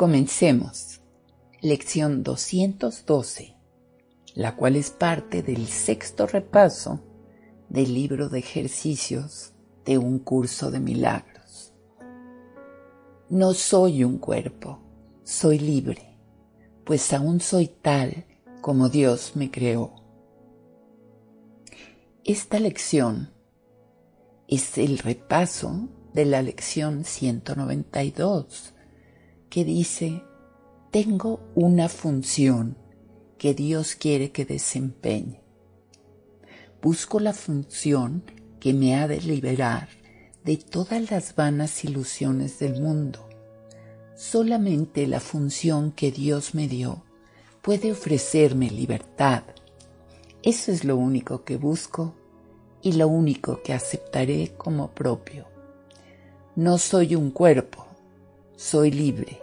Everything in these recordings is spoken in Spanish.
Comencemos. Lección 212, la cual es parte del sexto repaso del libro de ejercicios de un curso de milagros. No soy un cuerpo, soy libre, pues aún soy tal como Dios me creó. Esta lección es el repaso de la lección 192 que dice, tengo una función que Dios quiere que desempeñe. Busco la función que me ha de liberar de todas las vanas ilusiones del mundo. Solamente la función que Dios me dio puede ofrecerme libertad. Eso es lo único que busco y lo único que aceptaré como propio. No soy un cuerpo, soy libre,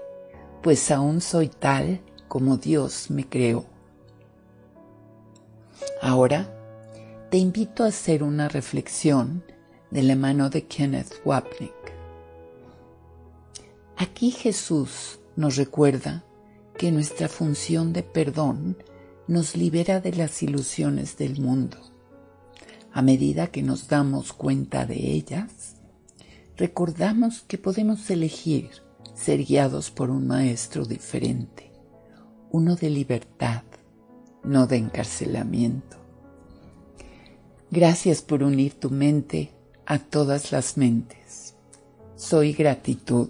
pues aún soy tal como Dios me creó. Ahora te invito a hacer una reflexión de la mano de Kenneth Wapnick. Aquí Jesús nos recuerda que nuestra función de perdón nos libera de las ilusiones del mundo. A medida que nos damos cuenta de ellas, recordamos que podemos elegir ser guiados por un maestro diferente, uno de libertad, no de encarcelamiento. Gracias por unir tu mente a todas las mentes. Soy gratitud.